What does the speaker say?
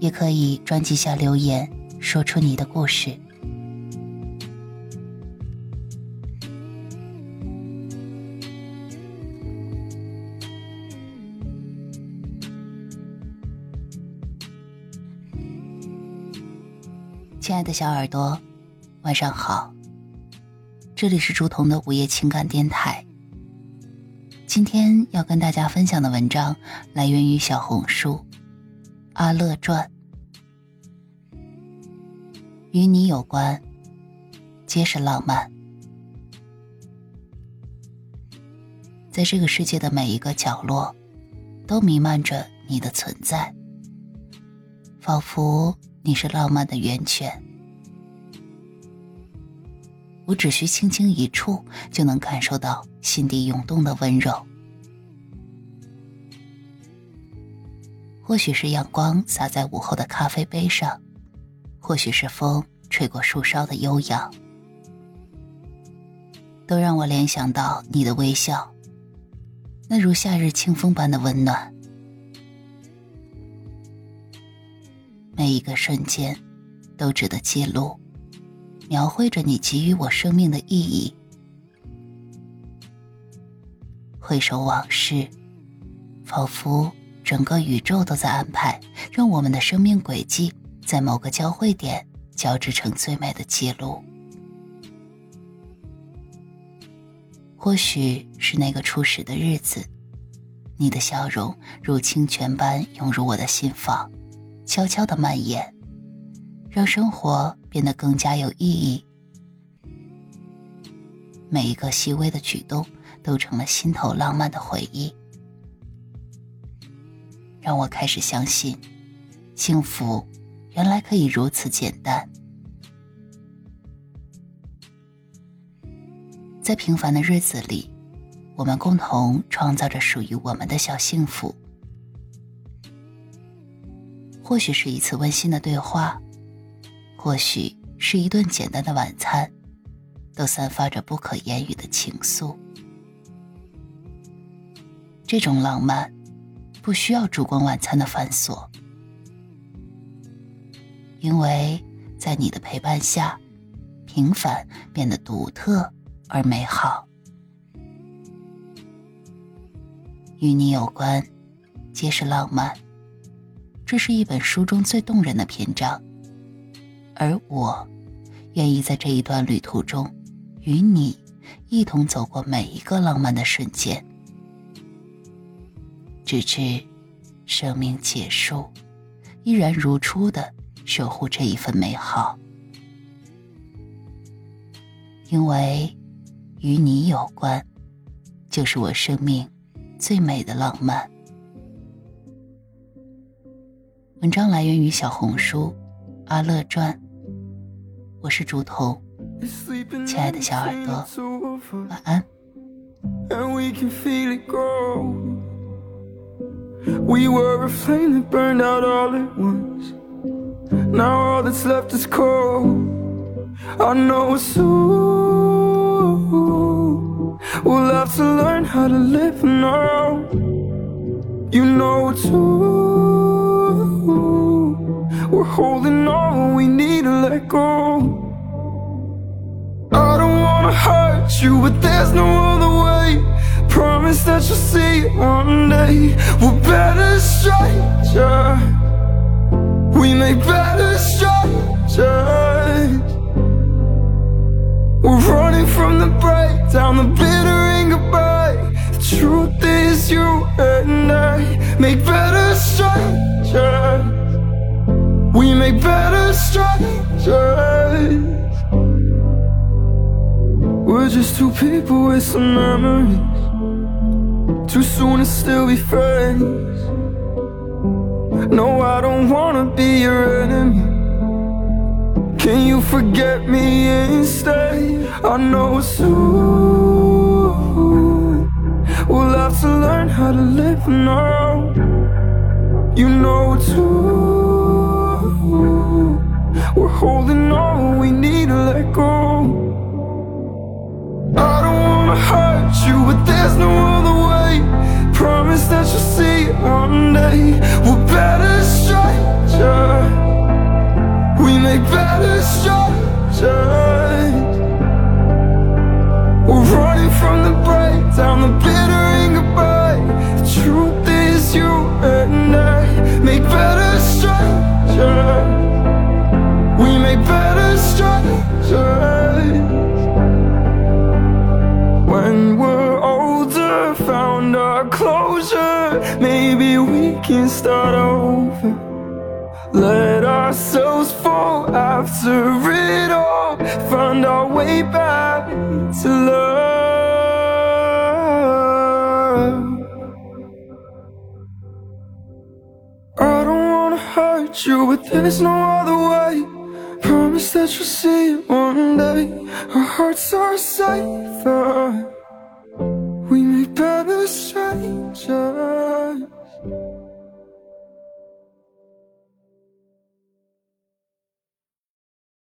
也可以专辑下留言，说出你的故事。亲爱的小耳朵，晚上好。这里是竹筒的午夜情感电台。今天要跟大家分享的文章来源于小红书。阿乐传，与你有关，皆是浪漫。在这个世界的每一个角落，都弥漫着你的存在，仿佛你是浪漫的源泉。我只需轻轻一触，就能感受到心底涌动的温柔。或许是阳光洒在午后的咖啡杯上，或许是风吹过树梢的悠扬，都让我联想到你的微笑，那如夏日清风般的温暖。每一个瞬间，都值得记录，描绘着你给予我生命的意义。回首往事，仿佛。整个宇宙都在安排，让我们的生命轨迹在某个交汇点交织成最美的记录。或许是那个初始的日子，你的笑容如清泉般涌入我的心房，悄悄的蔓延，让生活变得更加有意义。每一个细微的举动都成了心头浪漫的回忆。让我开始相信，幸福原来可以如此简单。在平凡的日子里，我们共同创造着属于我们的小幸福。或许是一次温馨的对话，或许是一顿简单的晚餐，都散发着不可言语的情愫。这种浪漫。不需要烛光晚餐的繁琐，因为在你的陪伴下，平凡变得独特而美好。与你有关，皆是浪漫。这是一本书中最动人的篇章，而我，愿意在这一段旅途中，与你一同走过每一个浪漫的瞬间。直至生命结束，依然如初的守护这一份美好，因为与你有关，就是我生命最美的浪漫。文章来源于小红书《阿乐传》，我是竹筒，亲爱的小耳朵，晚安。We were a flame that burned out all at once. Now all that's left is cold. I know it's soon we'll have to learn how to live now. You know too. We're holding on, we need to let go. I don't wanna hurt you, but there's no other way. Promise that you'll see one day We're better strangers We make better strangers We're running from the breakdown The bitter and goodbye The truth is you and I Make better strangers We make better strangers We're just two people with some memories. Too soon to still be friends No, I don't wanna be your enemy. Can you forget me instead? I know soon we'll have to learn how to live now. You know too, we're holding on, we need to let go. I don't wanna hurt you, but there's no other way. Promise that you'll see one day. We're better strangers. We make better strangers. We're running from the breakdown, the bitter and goodbye. The truth is, you and I make better strangers. We make better strangers. Our closure. Maybe we can start over. Let ourselves fall after it all. Find our way back to love. I don't wanna hurt you, but there's no other way. Promise that you'll see it one day. Our hearts are safer. 着。